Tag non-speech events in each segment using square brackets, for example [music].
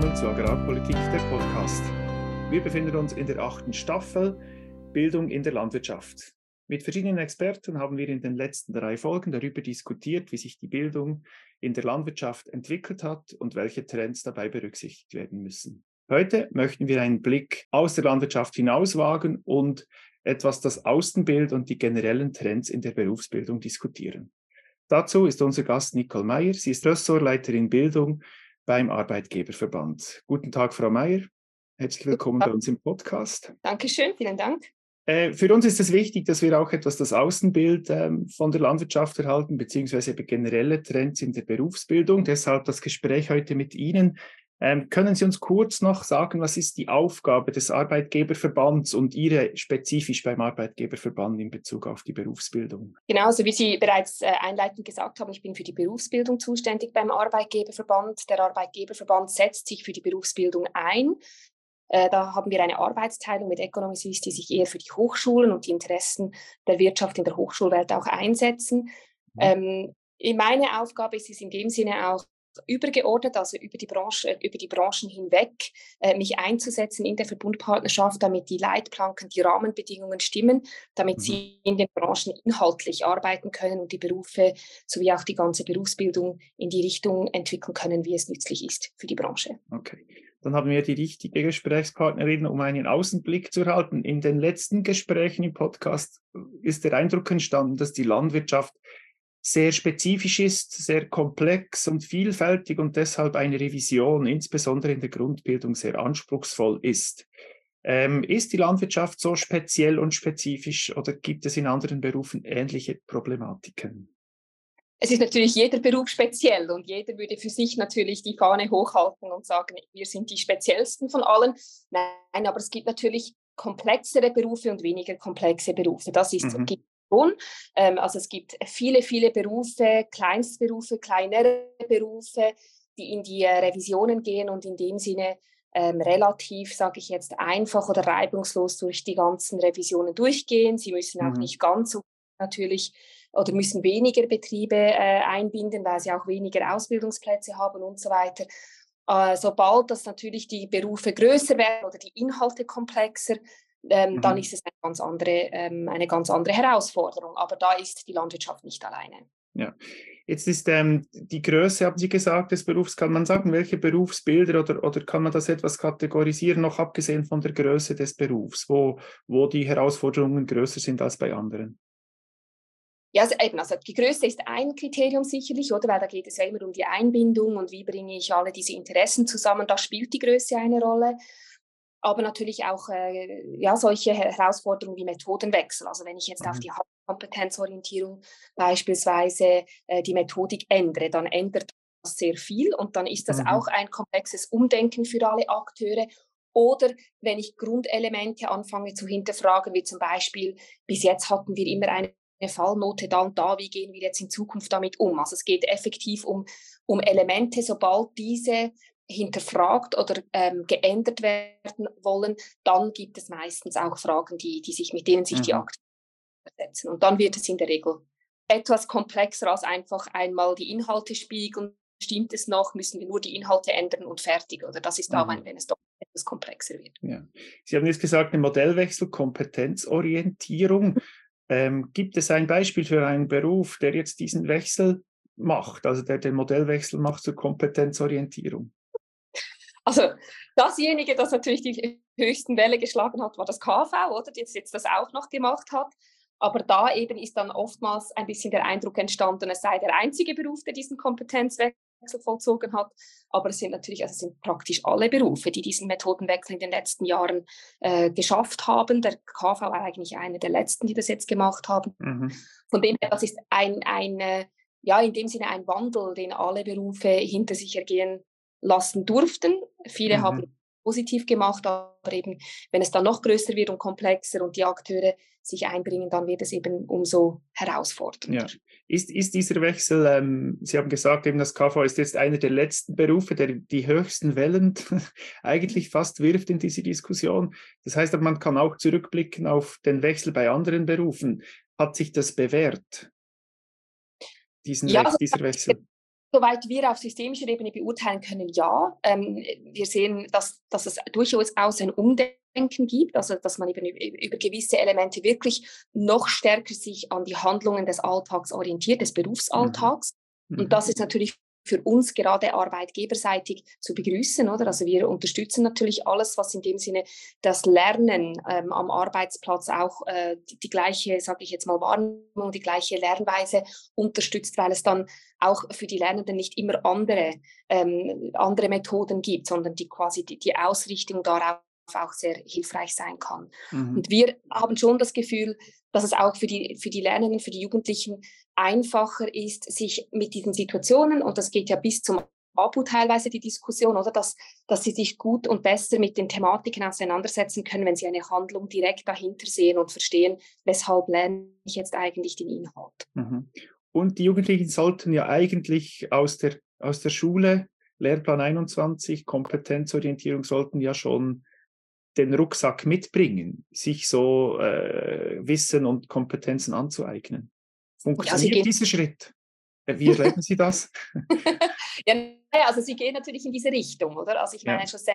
willkommen zu Agrarpolitik, der Podcast. Wir befinden uns in der achten Staffel Bildung in der Landwirtschaft. Mit verschiedenen Experten haben wir in den letzten drei Folgen darüber diskutiert, wie sich die Bildung in der Landwirtschaft entwickelt hat und welche Trends dabei berücksichtigt werden müssen. Heute möchten wir einen Blick aus der Landwirtschaft hinauswagen und etwas das Außenbild und die generellen Trends in der Berufsbildung diskutieren. Dazu ist unser Gast Nicole Meyer. Sie ist Ressortleiterin Bildung beim Arbeitgeberverband. Guten Tag, Frau Mayer. Herzlich willkommen bei uns im Podcast. Dankeschön, vielen Dank. Äh, für uns ist es wichtig, dass wir auch etwas das Außenbild ähm, von der Landwirtschaft erhalten, beziehungsweise generelle Trends in der Berufsbildung. Deshalb das Gespräch heute mit Ihnen. Ähm, können Sie uns kurz noch sagen, was ist die Aufgabe des Arbeitgeberverbands und Ihre spezifisch beim Arbeitgeberverband in Bezug auf die Berufsbildung? Genau, also wie Sie bereits äh, einleitend gesagt haben, ich bin für die Berufsbildung zuständig beim Arbeitgeberverband. Der Arbeitgeberverband setzt sich für die Berufsbildung ein. Äh, da haben wir eine Arbeitsteilung mit Economies, die sich eher für die Hochschulen und die Interessen der Wirtschaft in der Hochschulwelt auch einsetzen. Mhm. Ähm, meine Aufgabe ist es in dem Sinne auch, übergeordnet, also über die, Branche, über die Branchen hinweg, äh, mich einzusetzen in der Verbundpartnerschaft, damit die Leitplanken, die Rahmenbedingungen stimmen, damit mhm. sie in den Branchen inhaltlich arbeiten können und die Berufe sowie auch die ganze Berufsbildung in die Richtung entwickeln können, wie es nützlich ist für die Branche. Okay. Dann haben wir die richtige Gesprächspartnerin, um einen Außenblick zu erhalten. In den letzten Gesprächen im Podcast ist der Eindruck entstanden, dass die Landwirtschaft sehr spezifisch ist, sehr komplex und vielfältig und deshalb eine Revision, insbesondere in der Grundbildung, sehr anspruchsvoll ist. Ähm, ist die Landwirtschaft so speziell und spezifisch oder gibt es in anderen Berufen ähnliche Problematiken? Es ist natürlich jeder Beruf speziell und jeder würde für sich natürlich die Fahne hochhalten und sagen, wir sind die speziellsten von allen. Nein, aber es gibt natürlich komplexere Berufe und weniger komplexe Berufe. Das ist, mhm. gibt ähm, also es gibt viele, viele Berufe, Kleinstberufe, kleinere Berufe, die in die äh, Revisionen gehen und in dem Sinne ähm, relativ, sage ich jetzt, einfach oder reibungslos durch die ganzen Revisionen durchgehen. Sie müssen auch mhm. nicht ganz so natürlich oder müssen weniger Betriebe äh, einbinden, weil sie auch weniger Ausbildungsplätze haben und so weiter. Äh, sobald das natürlich die Berufe größer werden oder die Inhalte komplexer, ähm, mhm. dann ist es eine ganz, andere, ähm, eine ganz andere Herausforderung. Aber da ist die Landwirtschaft nicht alleine. Ja, jetzt ist ähm, die Größe, haben Sie gesagt, des Berufs, kann man sagen, welche Berufsbilder oder, oder kann man das etwas kategorisieren, noch abgesehen von der Größe des Berufs, wo, wo die Herausforderungen größer sind als bei anderen? Ja, also eben, also die Größe ist ein Kriterium sicherlich, oder? Weil da geht es ja immer um die Einbindung und wie bringe ich alle diese Interessen zusammen. Da spielt die Größe eine Rolle aber natürlich auch äh, ja, solche Herausforderungen wie Methodenwechsel. Also wenn ich jetzt mhm. auf die Kompetenzorientierung beispielsweise äh, die Methodik ändere, dann ändert das sehr viel und dann ist das mhm. auch ein komplexes Umdenken für alle Akteure. Oder wenn ich Grundelemente anfange zu hinterfragen, wie zum Beispiel, bis jetzt hatten wir immer eine Fallnote da und da, wie gehen wir jetzt in Zukunft damit um? Also es geht effektiv um, um Elemente, sobald diese hinterfragt oder ähm, geändert werden wollen, dann gibt es meistens auch Fragen, die, die sich, mit denen sich mhm. die Akteure setzen. Und dann wird es in der Regel etwas komplexer als einfach einmal die Inhalte spiegeln. Stimmt es noch? Müssen wir nur die Inhalte ändern und fertig? Oder das ist mhm. auch, ein, wenn es doch etwas komplexer wird. Ja. Sie haben jetzt gesagt, eine Modellwechsel, Kompetenzorientierung. [laughs] Ähm, gibt es ein Beispiel für einen Beruf, der jetzt diesen Wechsel macht, also der den Modellwechsel macht zur Kompetenzorientierung? Also dasjenige, das natürlich die höchsten Welle geschlagen hat, war das KV, oder? Das jetzt das auch noch gemacht hat. Aber da eben ist dann oftmals ein bisschen der Eindruck entstanden, es sei der einzige Beruf, der diesen Kompetenzwechsel vollzogen hat. Aber es sind natürlich, also es sind praktisch alle Berufe, die diesen Methodenwechsel in den letzten Jahren äh, geschafft haben. Der KV war eigentlich einer der letzten, die das jetzt gemacht haben. Mhm. Von dem her, das ist ein, ein, ja, in dem Sinne ein Wandel, den alle Berufe hinter sich ergehen lassen durften. Viele mhm. haben positiv gemacht, aber eben, wenn es dann noch größer wird und komplexer und die Akteure sich einbringen, dann wird es eben umso herausfordernder. Ja. Ist, ist dieser Wechsel, ähm, Sie haben gesagt, eben das KV ist jetzt einer der letzten Berufe, der die höchsten Wellen [laughs] eigentlich fast wirft in diese Diskussion. Das heißt, man kann auch zurückblicken auf den Wechsel bei anderen Berufen. Hat sich das bewährt, diesen ja, Wechsel, dieser Wechsel? Soweit wir auf systemischer Ebene beurteilen können, ja. Ähm, wir sehen, dass, dass es durchaus ein Umdenken gibt, also dass man eben über gewisse Elemente wirklich noch stärker sich an die Handlungen des Alltags orientiert, des Berufsalltags. Mhm. Und das ist natürlich für uns gerade arbeitgeberseitig zu begrüßen, oder? Also wir unterstützen natürlich alles, was in dem Sinne das Lernen ähm, am Arbeitsplatz auch äh, die, die, gleiche, sage ich jetzt mal, Wahrnehmung, die gleiche Lernweise unterstützt, weil es dann auch für die Lernenden nicht immer andere, ähm, andere Methoden gibt, sondern die quasi die, die Ausrichtung darauf auch sehr hilfreich sein kann. Mhm. Und wir haben schon das Gefühl, dass es auch für die, für die Lernenden, für die Jugendlichen einfacher ist, sich mit diesen Situationen, und das geht ja bis zum ABU teilweise die Diskussion, oder dass, dass sie sich gut und besser mit den Thematiken auseinandersetzen können, wenn sie eine Handlung direkt dahinter sehen und verstehen, weshalb lerne ich jetzt eigentlich den Inhalt. Mhm. Und die Jugendlichen sollten ja eigentlich aus der, aus der Schule, Lehrplan 21, Kompetenzorientierung, sollten ja schon den Rucksack mitbringen, sich so äh, Wissen und Kompetenzen anzueignen. Funktioniert ja, dieser Schritt? Äh, wie erleben Sie das? [laughs] [laughs] ja, also Sie gehen natürlich in diese Richtung, oder? Also ich meine ja. schon sehr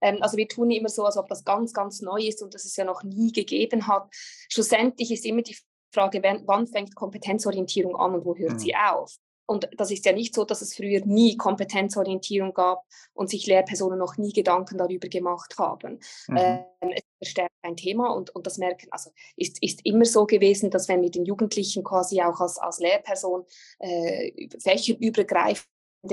ähm, also wir tun immer so, als ob das ganz, ganz neu ist und das es ja noch nie gegeben hat. Schlussendlich ist immer die Frage, wann fängt Kompetenzorientierung an und wo hört mhm. sie auf? Und das ist ja nicht so, dass es früher nie Kompetenzorientierung gab und sich Lehrpersonen noch nie Gedanken darüber gemacht haben. Mhm. Ähm, es verstärkt ein Thema und, und das merken, also ist, ist immer so gewesen, dass wenn wir den Jugendlichen quasi auch als, als Lehrperson äh, fächerübergreifende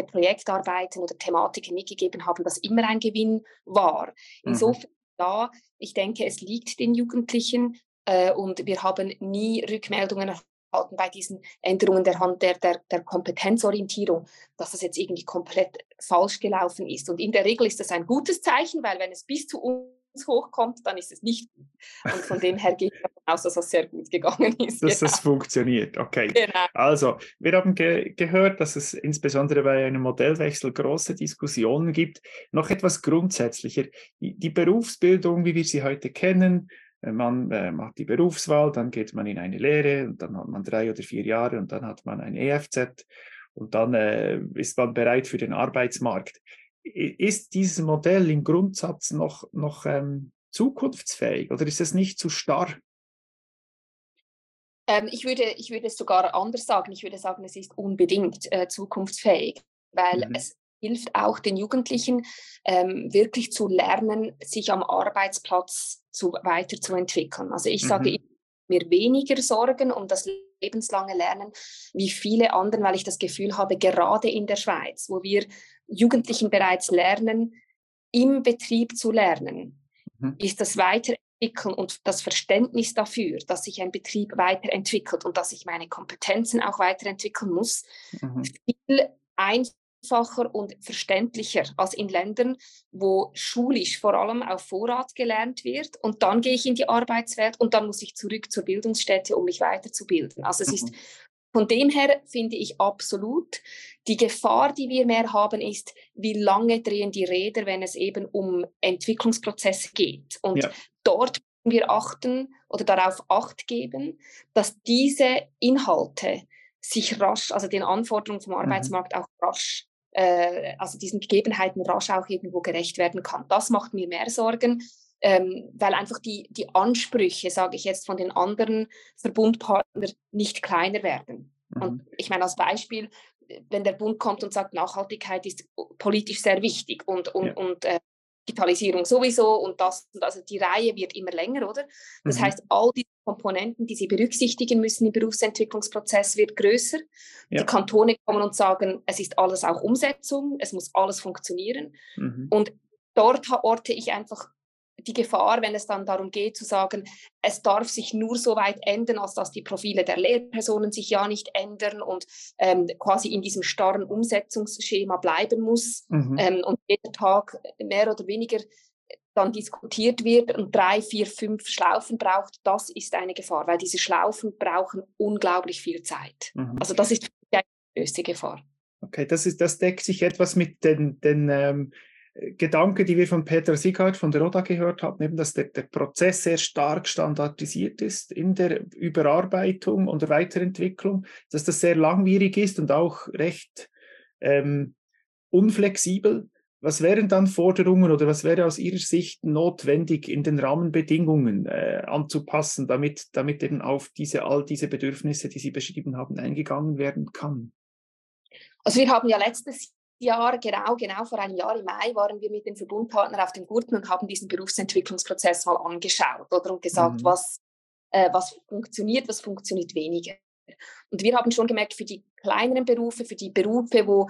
Projektarbeiten oder Thematiken mitgegeben haben, das immer ein Gewinn war. Mhm. Insofern, ja, ich denke, es liegt den Jugendlichen äh, und wir haben nie Rückmeldungen halten bei diesen Änderungen der, Hand, der, der, der Kompetenzorientierung, dass das jetzt irgendwie komplett falsch gelaufen ist. Und in der Regel ist das ein gutes Zeichen, weil wenn es bis zu uns hochkommt, dann ist es nicht. Und von dem her gehe ich davon aus, dass das sehr gut gegangen ist. [laughs] Dass genau. das funktioniert, okay. Genau. Also, wir haben ge gehört, dass es insbesondere bei einem Modellwechsel große Diskussionen gibt. Noch etwas grundsätzlicher. Die, die Berufsbildung, wie wir sie heute kennen, man äh, macht die Berufswahl, dann geht man in eine Lehre und dann hat man drei oder vier Jahre und dann hat man ein EFZ und dann äh, ist man bereit für den Arbeitsmarkt. Ist dieses Modell im Grundsatz noch, noch ähm, zukunftsfähig oder ist es nicht zu starr? Ähm, ich, würde, ich würde es sogar anders sagen. Ich würde sagen, es ist unbedingt äh, zukunftsfähig, weil mhm. es hilft auch den Jugendlichen ähm, wirklich zu lernen, sich am Arbeitsplatz zu, weiterzuentwickeln. Also ich mhm. sage mir weniger Sorgen um das lebenslange Lernen wie viele anderen, weil ich das Gefühl habe, gerade in der Schweiz, wo wir Jugendlichen bereits lernen, im Betrieb zu lernen, mhm. ist das Weiterentwickeln und das Verständnis dafür, dass sich ein Betrieb weiterentwickelt und dass ich meine Kompetenzen auch weiterentwickeln muss, mhm. viel einfacher einfacher und verständlicher als in Ländern, wo schulisch vor allem auf Vorrat gelernt wird und dann gehe ich in die Arbeitswelt und dann muss ich zurück zur Bildungsstätte, um mich weiterzubilden. Also es mhm. ist von dem her finde ich absolut, die Gefahr, die wir mehr haben, ist, wie lange drehen die Räder, wenn es eben um Entwicklungsprozesse geht. Und ja. dort wir achten oder darauf Acht geben, dass diese Inhalte sich rasch, also den Anforderungen vom mhm. Arbeitsmarkt mhm. auch rasch äh, also diesen Gegebenheiten rasch auch irgendwo gerecht werden kann. Das macht mir mehr Sorgen, ähm, weil einfach die, die Ansprüche, sage ich jetzt, von den anderen Verbundpartnern nicht kleiner werden. Mhm. Und ich meine als Beispiel, wenn der Bund kommt und sagt, Nachhaltigkeit ist politisch sehr wichtig und, und, ja. und äh, Digitalisierung sowieso und das, also die Reihe wird immer länger, oder? Das mhm. heißt, all die Komponenten, die sie berücksichtigen müssen im Berufsentwicklungsprozess, wird größer. Ja. Die Kantone kommen und sagen, es ist alles auch Umsetzung, es muss alles funktionieren. Mhm. Und dort orte ich einfach die Gefahr, wenn es dann darum geht zu sagen, es darf sich nur so weit ändern, als dass die Profile der Lehrpersonen sich ja nicht ändern und ähm, quasi in diesem starren Umsetzungsschema bleiben muss mhm. ähm, und jeder Tag mehr oder weniger dann diskutiert wird und drei, vier, fünf Schlaufen braucht, das ist eine Gefahr, weil diese Schlaufen brauchen unglaublich viel Zeit. Mhm. Also das ist die größte Gefahr. Okay, das, ist, das deckt sich etwas mit den, den ähm, Gedanke, die wir von Peter Sieghardt von der RODA gehört haben, eben, dass der, der Prozess sehr stark standardisiert ist in der Überarbeitung und der Weiterentwicklung, dass das sehr langwierig ist und auch recht ähm, unflexibel. Was wären dann Forderungen oder was wäre aus Ihrer Sicht notwendig in den Rahmenbedingungen äh, anzupassen, damit, damit eben auf diese, all diese Bedürfnisse, die Sie beschrieben haben, eingegangen werden kann? Also wir haben ja letztes Jahr, genau, genau vor einem Jahr im Mai, waren wir mit den Verbundpartnern auf dem Gurten und haben diesen Berufsentwicklungsprozess mal angeschaut oder, und gesagt, mhm. was, äh, was funktioniert, was funktioniert weniger. Und wir haben schon gemerkt, für die kleineren Berufe, für die Berufe, wo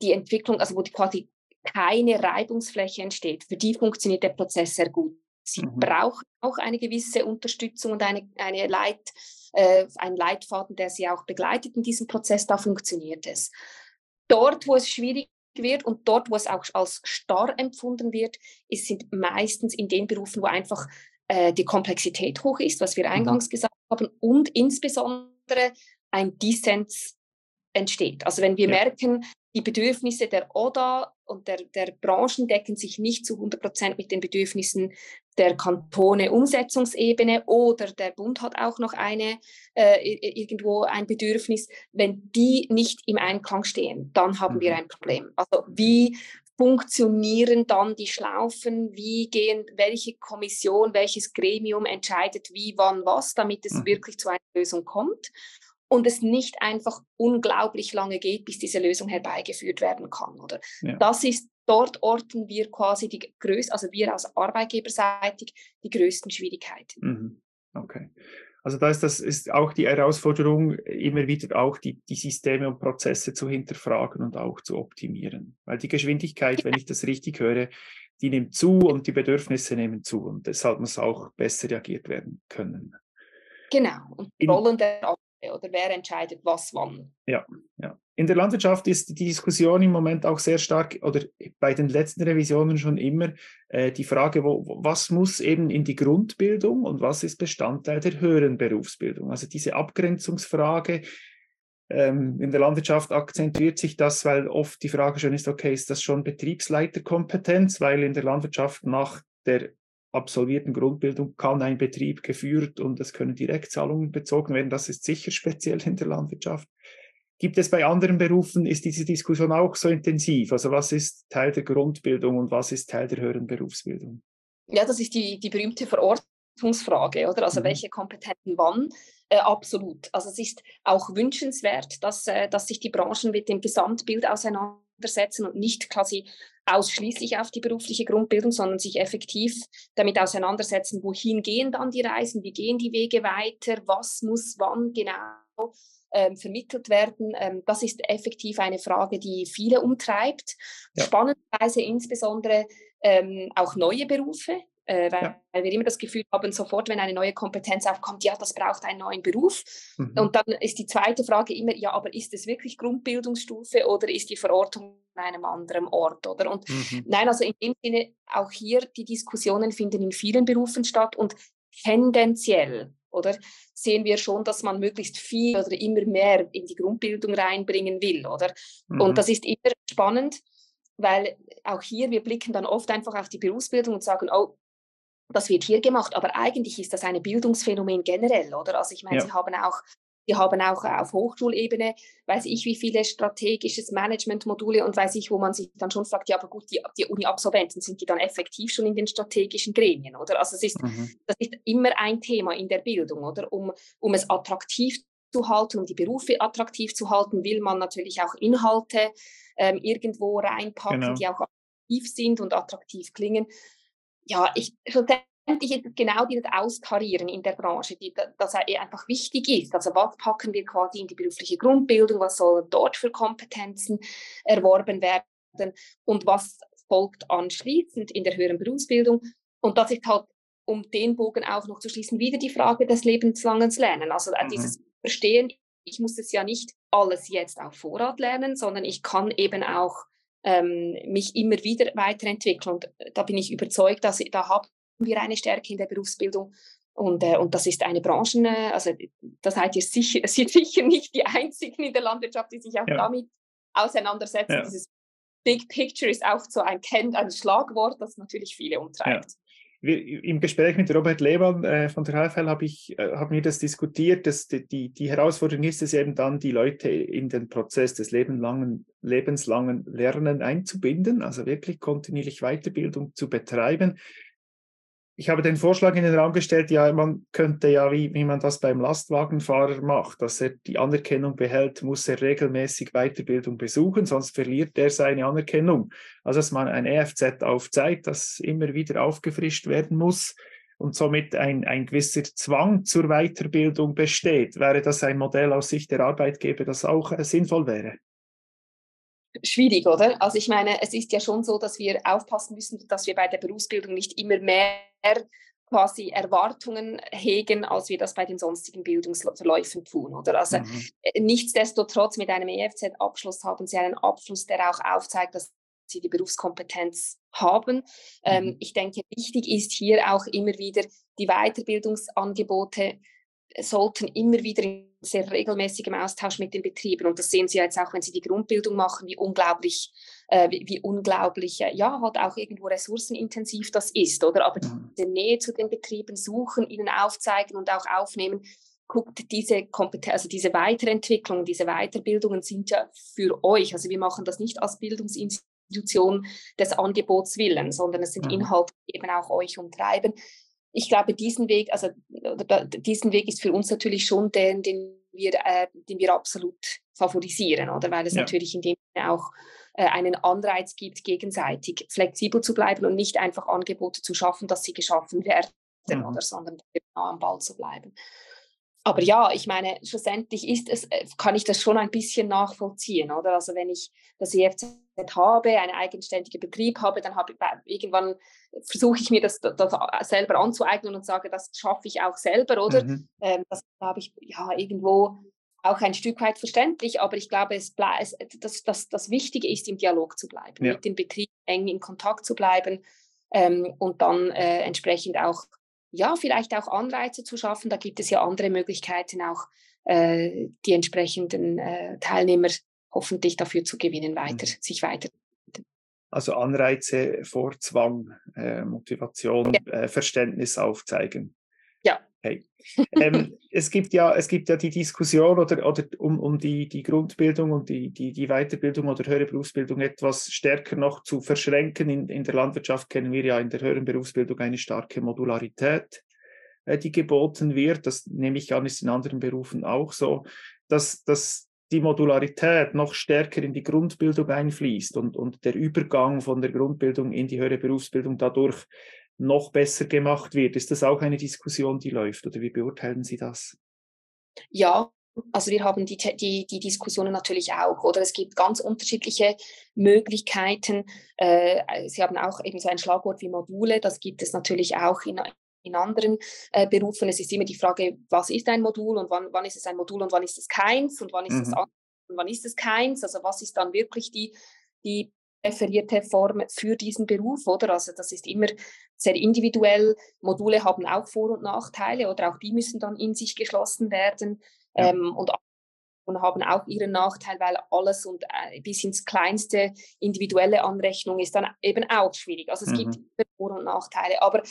die Entwicklung, also wo die quasi keine Reibungsfläche entsteht, für die funktioniert der Prozess sehr gut. Sie mhm. brauchen auch eine gewisse Unterstützung und eine, eine Leit, äh, einen Leitfaden, der sie auch begleitet in diesem Prozess, da funktioniert es. Dort, wo es schwierig wird und dort, wo es auch als starr empfunden wird, ist, sind meistens in den Berufen, wo einfach äh, die Komplexität hoch ist, was wir mhm. eingangs mhm. gesagt haben, und insbesondere ein Dissens entsteht. Also wenn wir ja. merken, die Bedürfnisse der ODA und der, der Branchen decken sich nicht zu 100 Prozent mit den Bedürfnissen der Kantone Umsetzungsebene oder der Bund hat auch noch eine äh, irgendwo ein Bedürfnis. Wenn die nicht im Einklang stehen, dann haben wir mhm. ein Problem. Also wie funktionieren dann die Schlaufen? Wie gehen, welche Kommission, welches Gremium entscheidet wie, wann, was, damit es mhm. wirklich zu einer Lösung kommt? und es nicht einfach unglaublich lange geht, bis diese Lösung herbeigeführt werden kann. Oder? Ja. Das ist, dort orten wir quasi die größten, also wir als Arbeitgeberseitig, die größten Schwierigkeiten. Mhm. Okay. Also da ist das ist auch die Herausforderung, immer wieder auch die, die Systeme und Prozesse zu hinterfragen und auch zu optimieren. Weil die Geschwindigkeit, wenn ich das richtig höre, die nimmt zu und die Bedürfnisse nehmen zu und deshalb muss auch besser reagiert werden können. Genau, und die Rollen der oder wer entscheidet was wann. Ja, ja. In der Landwirtschaft ist die Diskussion im Moment auch sehr stark, oder bei den letzten Revisionen schon immer, äh, die Frage, wo, was muss eben in die Grundbildung und was ist Bestandteil der höheren Berufsbildung. Also diese Abgrenzungsfrage, ähm, in der Landwirtschaft akzentuiert sich das, weil oft die Frage schon ist, okay, ist das schon Betriebsleiterkompetenz, weil in der Landwirtschaft nach der absolvierten Grundbildung kann ein Betrieb geführt und es können Direktzahlungen bezogen werden. Das ist sicher speziell in der Landwirtschaft. Gibt es bei anderen Berufen, ist diese Diskussion auch so intensiv? Also was ist Teil der Grundbildung und was ist Teil der höheren Berufsbildung? Ja, das ist die, die berühmte Verortungsfrage, oder? Also mhm. welche Kompetenzen wann? Äh, absolut. Also es ist auch wünschenswert, dass, äh, dass sich die Branchen mit dem Gesamtbild auseinandersetzen und nicht quasi ausschließlich auf die berufliche Grundbildung, sondern sich effektiv damit auseinandersetzen, wohin gehen dann die Reisen, wie gehen die Wege weiter, was muss wann genau ähm, vermittelt werden. Ähm, das ist effektiv eine Frage, die viele umtreibt. Ja. Spannenderweise insbesondere ähm, auch neue Berufe, äh, weil, ja. weil, wir immer das Gefühl haben, sofort, wenn eine neue Kompetenz aufkommt, ja, das braucht einen neuen Beruf. Mhm. Und dann ist die zweite Frage immer, ja, aber ist es wirklich Grundbildungsstufe oder ist die Verortung an einem anderen Ort, oder? Und mhm. nein, also in dem Sinne, auch hier, die Diskussionen finden in vielen Berufen statt und tendenziell, oder, sehen wir schon, dass man möglichst viel oder immer mehr in die Grundbildung reinbringen will, oder? Mhm. Und das ist immer spannend, weil auch hier, wir blicken dann oft einfach auf die Berufsbildung und sagen, oh, das wird hier gemacht, aber eigentlich ist das ein Bildungsphänomen generell, oder? Also ich meine, ja. Sie haben auch Sie haben auch auf Hochschulebene, weiß ich, wie viele strategisches Management-Module und weiß ich, wo man sich dann schon fragt, ja, aber gut, die, die Uni-Absolventen, sind die dann effektiv schon in den strategischen Gremien, oder? Also es ist, mhm. das ist immer ein Thema in der Bildung, oder? Um, um es attraktiv zu halten, um die Berufe attraktiv zu halten, will man natürlich auch Inhalte ähm, irgendwo reinpacken, genau. die auch attraktiv sind und attraktiv klingen ja, ich schlussendlich genau dieses Austarieren in der Branche, die, das einfach wichtig ist. Also was packen wir quasi in die berufliche Grundbildung, was soll dort für Kompetenzen erworben werden und was folgt anschließend in der höheren Berufsbildung. Und das ist halt, um den Bogen auch noch zu schließen, wieder die Frage des lebenslangen Lernen. Also äh, mhm. dieses Verstehen, ich muss es ja nicht alles jetzt auf Vorrat lernen, sondern ich kann eben auch ähm, mich immer wieder weiterentwickeln. Und da bin ich überzeugt, dass da haben wir eine Stärke in der Berufsbildung. Und, äh, und das ist eine Branche, äh, also da seid ihr sicher, seid [laughs] sicher nicht die Einzigen in der Landwirtschaft, die sich auch ja. damit auseinandersetzen. Ja. Dieses Big Picture ist auch so ein, ein Schlagwort, das natürlich viele umtreibt. Wir, im Gespräch mit Robert Lehmann äh, von der HFL habe ich äh, haben wir das diskutiert, dass die, die, die, Herausforderung ist es eben dann, die Leute in den Prozess des lebenslangen, lebenslangen Lernen einzubinden, also wirklich kontinuierlich Weiterbildung zu betreiben ich habe den Vorschlag in den Raum gestellt, ja, man könnte ja, wie, wie man das beim Lastwagenfahrer macht, dass er die Anerkennung behält, muss er regelmäßig Weiterbildung besuchen, sonst verliert er seine Anerkennung. Also dass man ein EFZ aufzeigt, das immer wieder aufgefrischt werden muss und somit ein, ein gewisser Zwang zur Weiterbildung besteht. Wäre das ein Modell aus Sicht der Arbeitgeber, das auch äh, sinnvoll wäre? Schwierig, oder? Also ich meine, es ist ja schon so, dass wir aufpassen müssen, dass wir bei der Berufsbildung nicht immer mehr quasi Erwartungen hegen, als wir das bei den sonstigen Bildungsverläufen tun, oder? Also mhm. Äh, nichtsdestotrotz mit einem EFZ-Abschluss haben Sie einen Abschluss, der auch aufzeigt, dass Sie die Berufskompetenz haben. Ähm, mhm. Ähm, ich denke, wichtig ist hier auch immer wieder die Weiterbildungsangebote sollten immer wieder in sehr regelmäßigem Austausch mit den Betrieben. Und das sehen Sie jetzt auch, wenn Sie die Grundbildung machen, wie unglaublich, äh, wie, wie, unglaublich, äh, ja, halt auch irgendwo ressourcenintensiv das ist, oder? Aber mhm. diese Nähe zu den Betrieben suchen, ihnen aufzeigen und auch aufnehmen, guckt diese Kompetenz, also diese Weiterentwicklung, diese Weiterbildungen sind ja für euch. Also wir machen das nicht als Bildungsinstitution des Angebots willen, sondern es sind mhm. Inhalte, die eben auch euch umtreiben ich glaube, diesen Weg, also diesen Weg ist für uns natürlich schon den, den wir, äh, den wir absolut favorisieren, oder? Weil es ja. natürlich in dem auch äh, einen Anreiz gibt, gegenseitig flexibel zu bleiben und nicht einfach Angebote zu schaffen, dass sie geschaffen [laughs] werden, mhm. oder, sondern am Ball zu bleiben. Aber ja, ich meine, schlussendlich ist es, äh, kann ich das schon ein bisschen nachvollziehen, oder? Also wenn ich das EFZ habe, einen eigenständigen Betrieb habe, dann habe ich irgendwann versuche ich mir das, das, selber anzueignen und sage, das schaffe ich auch selber, oder? Mhm. Ähm, das glaube ich ja irgendwo auch ein Stück weit verständlich, aber ich glaube, es es, das, das, das Wichtige ist, im Dialog zu bleiben, ja. mit dem Betrieb eng in Kontakt zu bleiben ähm, und dann äh, entsprechend auch ja, vielleicht auch Anreize zu schaffen. Da gibt es ja andere Möglichkeiten, auch äh, die entsprechenden äh, Teilnehmer hoffentlich dafür zu gewinnen, weiter, mhm. sich weiter. Also Anreize vor Zwang, äh, Motivation, ja. Äh, Verständnis aufzeigen. Ja. Okay. ähm, [laughs] es, gibt ja, es gibt ja die Diskussion oder, oder um, um die, die Grundbildung und die, die, die Weiterbildung oder höhere Berufsbildung etwas stärker noch zu verschränken. In, in der Landwirtschaft kennen wir ja in der höheren Berufsbildung eine starke Modularität, äh, die geboten wird. Das nehme ich an, ist in anderen Berufen auch so, dass, dass die Modularität noch stärker in die Grundbildung einfließt und, und der Übergang von der Grundbildung in die höhere Berufsbildung dadurch noch besser gemacht wird. Ist das auch eine Diskussion, die läuft oder wie beurteilen Sie das? Ja, also wir haben die, die, die Diskussionen natürlich auch, oder es gibt ganz unterschiedliche Möglichkeiten. Äh, Sie haben auch eben so ein Schlagwort wie Module, das gibt es natürlich auch in, in anderen äh, Berufen. Es ist immer die Frage, was ist ein Modul und wann, wann ist es ein Modul und wann ist es keins und wann ist mhm. es und wann ist es keins. Also was ist dann wirklich die, die referierte Form für diesen Beruf, oder? Also das ist immer sehr individuell. Module haben auch Vor- und Nachteile oder auch die müssen dann in sich geschlossen werden ja. ähm, und, und haben auch ihren Nachteil, weil alles und äh, bis ins kleinste individuelle Anrechnung ist dann eben auch schwierig. Also es mhm. gibt Vor- und Nachteile. Aber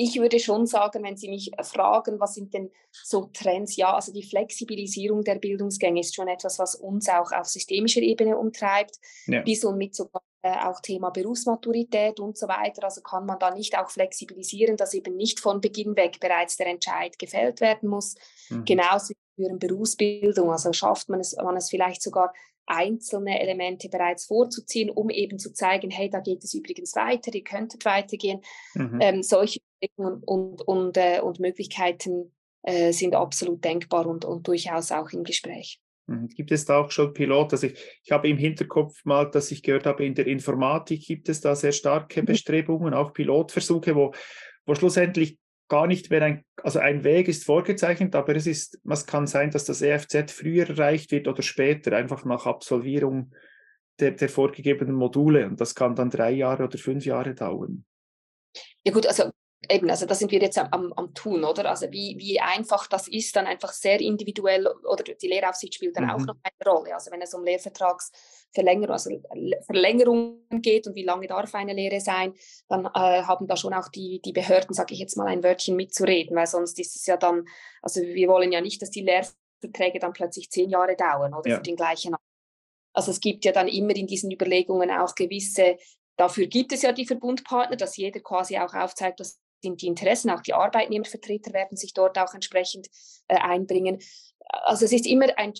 ich würde schon sagen, wenn Sie mich fragen, was sind denn so Trends? Ja, also die Flexibilisierung der Bildungsgänge ist schon etwas, was uns auch auf systemischer Ebene umtreibt, ja. bis und mit sogar äh, auch Thema Berufsmaturität und so weiter. Also kann man da nicht auch flexibilisieren, dass eben nicht von Beginn weg bereits der Entscheid gefällt werden muss. Mhm. Genauso wie für eine Berufsbildung. Also schafft man es, man es vielleicht sogar einzelne Elemente bereits vorzuziehen, um eben zu zeigen, hey, da geht es übrigens weiter, ihr könntet weitergehen. Mhm. Ähm, solche und, und, und, äh, und Möglichkeiten äh, sind absolut denkbar und, und durchaus auch im Gespräch. Mhm. Gibt es da auch schon Pilot? Also ich, ich habe im Hinterkopf mal, dass ich gehört habe, in der Informatik gibt es da sehr starke mhm. Bestrebungen, auch Pilotversuche, wo, wo schlussendlich gar nicht mehr ein, also ein Weg ist vorgezeichnet, aber es ist, was kann sein, dass das EFZ früher erreicht wird oder später, einfach nach Absolvierung der, der vorgegebenen Module. Und das kann dann drei Jahre oder fünf Jahre dauern. Ja gut, also eben, also da sind wir jetzt am, am Tun, oder? Also wie, wie einfach das ist, dann einfach sehr individuell, oder die Lehraufsicht spielt dann mhm. auch noch eine Rolle. Also wenn es um Lehrvertragsverlängerung, also Verlängerungen geht und wie lange darf eine Lehre sein, dann äh, haben da schon auch die, die Behörden, sage ich jetzt mal, ein Wörtchen mitzureden, weil sonst ist es ja dann, also wir wollen ja nicht, dass die Lehrverträge dann plötzlich zehn Jahre dauern oder ja. für den gleichen. Also es gibt ja dann immer in diesen Überlegungen auch gewisse Dafür gibt es ja die Verbundpartner, dass jeder quasi auch aufzeigt, dass sind die Interessen, auch die Arbeitnehmervertreter werden sich dort auch entsprechend äh, einbringen. Also es ist immer ein,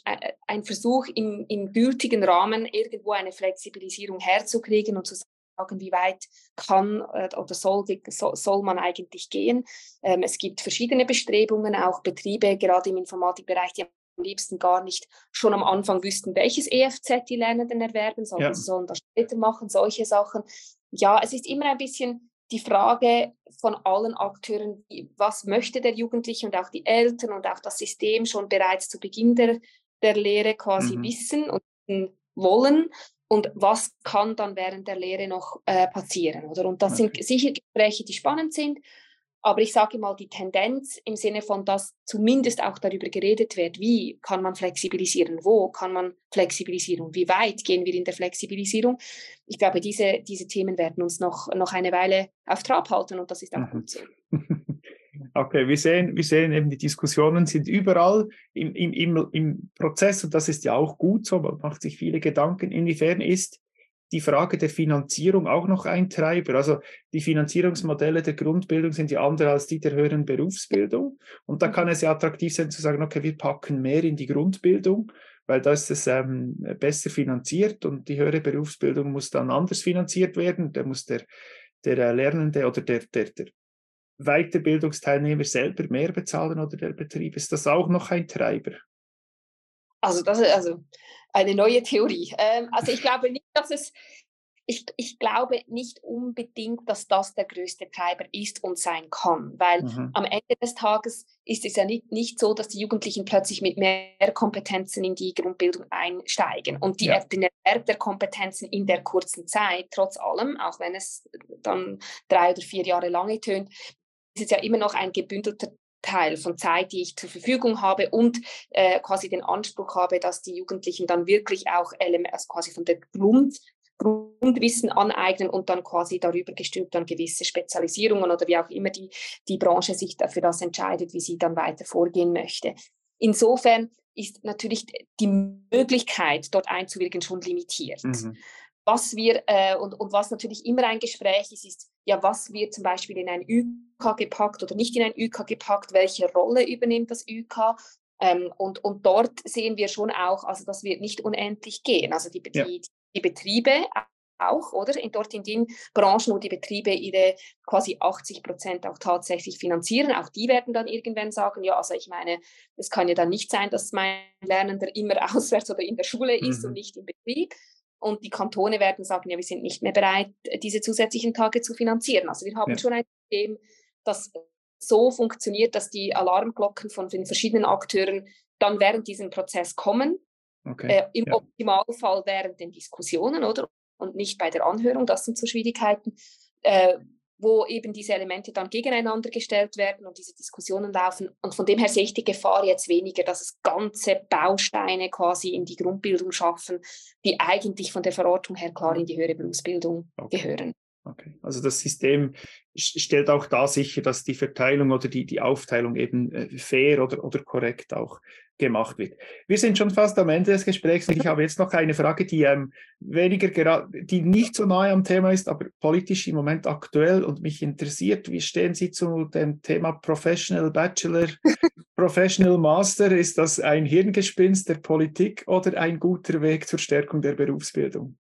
ein Versuch, im, im gültigen Rahmen irgendwo eine Flexibilisierung herzukriegen und zu sagen, wie weit kann äh, oder soll, soll man eigentlich gehen. Ähm, es gibt verschiedene Bestrebungen, auch Betriebe, gerade im Informatikbereich, die am liebsten gar nicht schon am Anfang wüssten, welches EFZ die Lernenden erwerben, sondern ja. sie sollen das später machen, solche Sachen. Ja, es ist immer ein bisschen die Frage von allen Akteuren, was möchte der Jugendliche und auch die Eltern und auch das System schon bereits zu Beginn der, der Lehre quasi mhm. wissen und wollen und was kann dann während der Lehre noch äh, passieren, oder? Und das okay. sind sicher Gespräche, die spannend sind aber ich sage mal, die Tendenz im Sinne von, dass zumindest auch darüber geredet wird, wie kann man flexibilisieren, wo kann man flexibilisieren, wie weit gehen wir in der Flexibilisierung. Ich glaube, diese, diese Themen werden uns noch, noch eine Weile auf Trab halten und das ist auch mhm. gut so. [laughs] Okay, wir sehen, wir sehen eben, die Diskussionen sind überall im, im, im, im Prozess und das ist ja auch gut so, man macht sich viele Gedanken, inwiefern ist die Frage der Finanzierung auch noch ein Treiber. Also die Finanzierungsmodelle der Grundbildung sind ja andere als die der höheren Berufsbildung. Und da kann es ja attraktiv sein zu sagen, okay, wir packen mehr in die Grundbildung, weil da ist es ähm, besser finanziert und die höhere Berufsbildung muss dann anders finanziert werden. Da muss der, der äh, Lernende oder der, der, der Weiterbildungsteilnehmer selber mehr bezahlen oder der Betrieb. Ist das auch noch ein Treiber? Also, das, also eine neue Theorie. Ähm, also ich glaube nicht, dass es, ich, ich glaube nicht unbedingt, dass das der größte Treiber ist und sein kann, weil mhm. am Ende des Tages ist es ja nicht, nicht so, dass die Jugendlichen plötzlich mit mehr Kompetenzen in die Grundbildung einsteigen und die, ja. den Erwerb der Kompetenzen in der kurzen Zeit, trotz allem, auch wenn es dann drei oder vier Jahre lange tönt, ist es ja immer noch ein gebündelter Teil von Zeit, die ich zur Verfügung habe und äh, quasi den Anspruch habe, dass die Jugendlichen dann wirklich auch Elemente, also quasi von der Grund, Grundwissen aneignen und dann quasi darüber gestülpt dann gewisse Spezialisierungen oder wie auch immer die, die Branche sich dafür das entscheidet, wie sie dann weiter vorgehen möchte. Insofern ist natürlich die Möglichkeit, dort einzuwirken, schon limitiert. Mhm. Was wir, äh, und, und was natürlich immer ein Gespräch ist, ist, ja, was wird zum Beispiel in ein ÜK gepackt oder nicht in ein ÜK gepackt, welche Rolle übernimmt das ÜK? Ähm, und, und dort sehen wir schon auch, also das wird nicht unendlich gehen. Also die, ja. die, die Betriebe auch, oder? In, dort in den Branchen, wo die Betriebe ihre quasi 80 Prozent auch tatsächlich finanzieren, auch die werden dann irgendwann sagen, ja, also ich meine, es kann ja dann nicht sein, dass mein Lernender immer [laughs] auswärts oder in der Schule ist mhm. und nicht im Betrieb. Und die Kantone werden sagen, ja, wir sind nicht mehr bereit, diese zusätzlichen Tage zu finanzieren. Also wir haben ja. schon ein System, das so funktioniert, dass die Alarmglocken von den verschiedenen Akteuren dann während diesem Prozess kommen. Okay. Äh, Im ja. Optimalfall während den Diskussionen, oder? Und nicht bei der Anhörung, das sind so Schwierigkeiten. Äh, wo eben diese Elemente dann gegeneinander gestellt werden und diese Diskussionen laufen. Und von dem her sehe ich die Gefahr jetzt weniger, dass es ganze Bausteine quasi in die Grundbildung schaffen, die eigentlich von der Verortung her klar in die höhere Berufsbildung okay. gehören. Okay, also das System stellt auch da sicher, dass die Verteilung oder die, die Aufteilung eben äh, fair oder, oder korrekt auch gemacht wird. Wir sind schon fast am Ende des Gesprächs und ich habe jetzt noch eine Frage, die ähm, weniger gerade, die nicht so nahe am Thema ist, aber politisch im Moment aktuell und mich interessiert. Wie stehen Sie zu dem Thema Professional Bachelor, [laughs] Professional Master? Ist das ein Hirngespinst der Politik oder ein guter Weg zur Stärkung der Berufsbildung?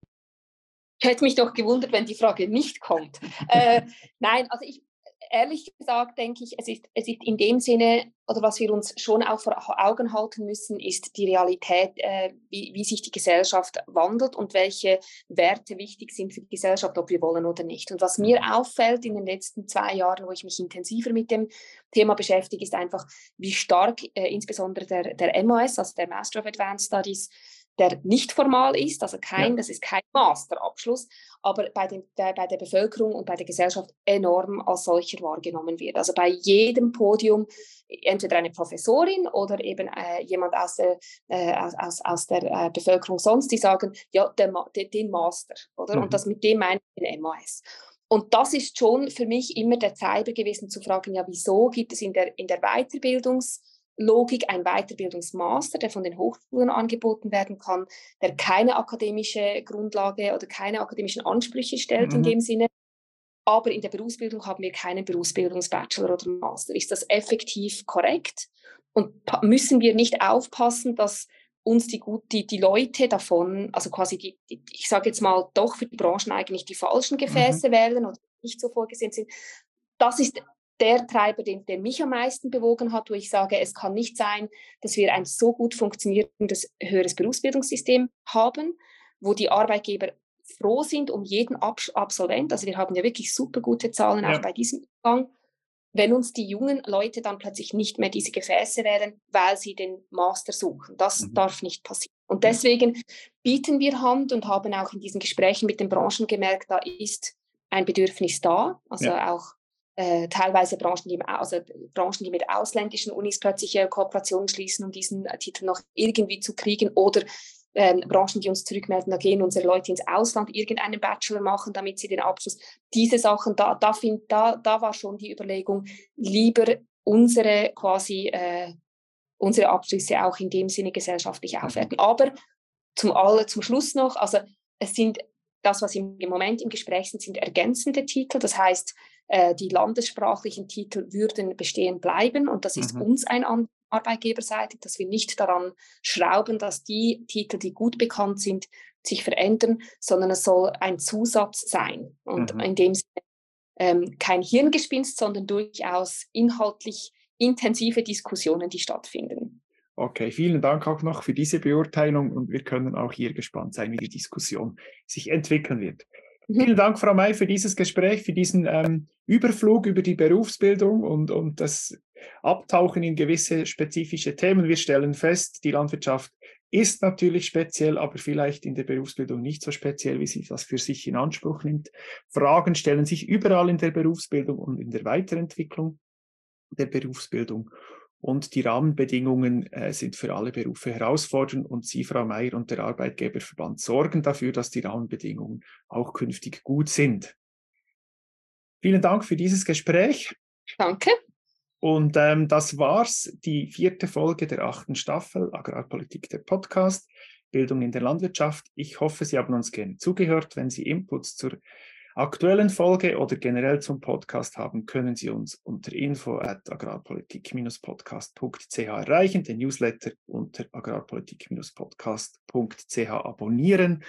Hätte mich doch gewundert, wenn die Frage nicht kommt. äh, nein, also ich ehrlich gesagt denke ich, es ist, es ist in dem Sinne, oder was wir uns schon auch vor Augen halten müssen, ist die Realität, äh, wie, wie sich die Gesellschaft wandelt und welche Werte wichtig sind für die Gesellschaft, ob wir wollen oder nicht. Und was mir auffällt in den letzten zwei Jahren, wo ich mich intensiver mit dem Thema beschäftige, ist einfach, wie stark äh, insbesondere der, der MOS, also der Master of Advanced Studies, der nicht formal ist, also kein, ja. das ist kein Masterabschluss, aber bei, den, der, bei der Bevölkerung und bei der Gesellschaft enorm als solcher wahrgenommen wird. Also bei jedem Podium entweder eine Professorin oder eben äh, jemand aus der, äh, aus, aus der äh, Bevölkerung sonst, die sagen, ja, der, der, den Master, oder? Mhm. Und das mit dem meine ich den MAS. Und das ist schon für mich immer der Treiber gewesen, zu fragen, ja, wieso gibt es in der, in der Weiterbildungs- Logik ein Weiterbildungsmaster, der von den Hochschulen angeboten werden kann, der keine akademische Grundlage oder keine akademischen Ansprüche stellt mhm. in dem Sinne. Aber in der Berufsbildung haben wir keinen Berufsbildungsbachelor oder Master. Ist das effektiv korrekt? Und müssen wir nicht aufpassen, dass uns die, die, die Leute davon, also quasi die, die ich sage jetzt mal, doch für die Branchen eigentlich die falschen Gefäße mhm. wählen oder nicht so vorgesehen sind. Das ist der Treiber, den, der mich am meisten bewogen hat, wo ich sage, es kann nicht sein, dass wir ein so gut funktionierendes höheres Berufsbildungssystem haben, wo die Arbeitgeber froh sind um jeden Ab Absolvent. Also wir haben ja wirklich super gute Zahlen ja. auch bei diesem Gang. Wenn uns die jungen Leute dann plötzlich nicht mehr diese Gefäße wählen, weil sie den Master suchen. Das mhm. darf nicht passieren. Und deswegen bieten wir Hand und haben auch in diesen Gesprächen mit den Branchen gemerkt, da ist ein Bedürfnis da. Also ja. auch äh, teilweise Branchen die, also Branchen, die mit ausländischen Unis plötzlich äh, Kooperationen schließen, um diesen äh, Titel noch irgendwie zu kriegen oder ähm, Branchen, die uns zurückmelden, da gehen unsere Leute ins Ausland irgendeinen Bachelor machen, damit sie den Abschluss, diese Sachen, da, da, find, da, da war schon die Überlegung, lieber unsere quasi, äh, unsere Abschlüsse auch in dem Sinne gesellschaftlich mhm. aufwerten. Aber zum, alle, zum Schluss noch, also es sind das, was im, im Moment im Gespräch sind, sind ergänzende Titel. Das heißt, äh, die landessprachlichen Titel würden bestehen bleiben und das ist mhm. uns ein Anliegen arbeitgeberseitig, dass wir nicht daran schrauben, dass die Titel, die gut bekannt sind, sich verändern, sondern es soll ein Zusatz sein und mhm. in dem Sinne ähm, kein Hirngespinst, sondern durchaus inhaltlich intensive Diskussionen, die stattfinden. Okay, vielen Dank auch noch für diese Beurteilung und wir können auch hier gespannt sein, wie die Diskussion sich entwickeln wird. Mhm. Vielen Dank, Frau May, für dieses Gespräch, für diesen ähm, Überflug über die Berufsbildung und, und das Abtauchen in gewisse spezifische Themen. Wir stellen fest, die Landwirtschaft ist natürlich speziell, aber vielleicht in der Berufsbildung nicht so speziell, wie sie das für sich in Anspruch nimmt. Fragen stellen sich überall in der Berufsbildung und in der Weiterentwicklung der Berufsbildung. Und die Rahmenbedingungen äh, sind für alle Berufe herausfordernd und Sie, Frau Mayer und der Arbeitgeberverband sorgen dafür, dass die Rahmenbedingungen auch künftig gut sind. Vielen Dank für dieses Gespräch. Danke. Und ähm, das war's, die vierte Folge der achten Staffel Agrarpolitik der Podcast, Bildung in der Landwirtschaft. Ich hoffe, Sie haben uns gerne zugehört. Wenn Sie Inputs zur aktuellen Folge oder generell zum Podcast haben, können Sie uns unter info at agrarpolitik-podcast.ch erreichen, den Newsletter unter agrarpolitik-podcast.ch abonnieren.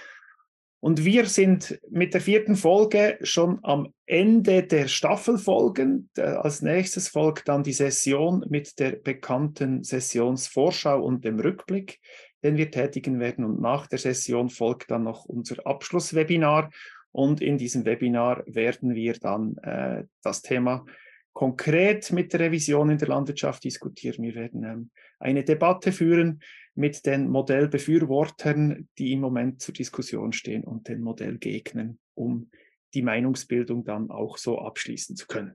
Und wir sind mit der vierten Folge schon am Ende der Staffelfolgen. Als nächstes folgt dann die Session mit der bekannten Sessionsvorschau und dem Rückblick, den wir tätigen werden. Und nach der Session folgt dann noch unser Abschlusswebinar. Und in diesem Webinar werden wir dann äh, das Thema konkret mit der Revision in der Landwirtschaft diskutieren. Wir werden ähm, eine Debatte führen mit den Modellbefürwortern, die im Moment zur Diskussion stehen und den Modellgegnern, um die Meinungsbildung dann auch so abschließen zu können.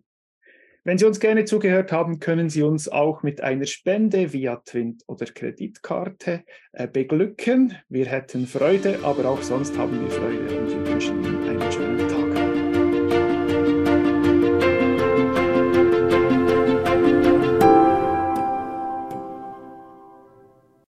Wenn Sie uns gerne zugehört haben, können Sie uns auch mit einer Spende via Twint oder Kreditkarte äh, beglücken. Wir hätten Freude, aber auch sonst haben wir Freude und wir wünschen Ihnen.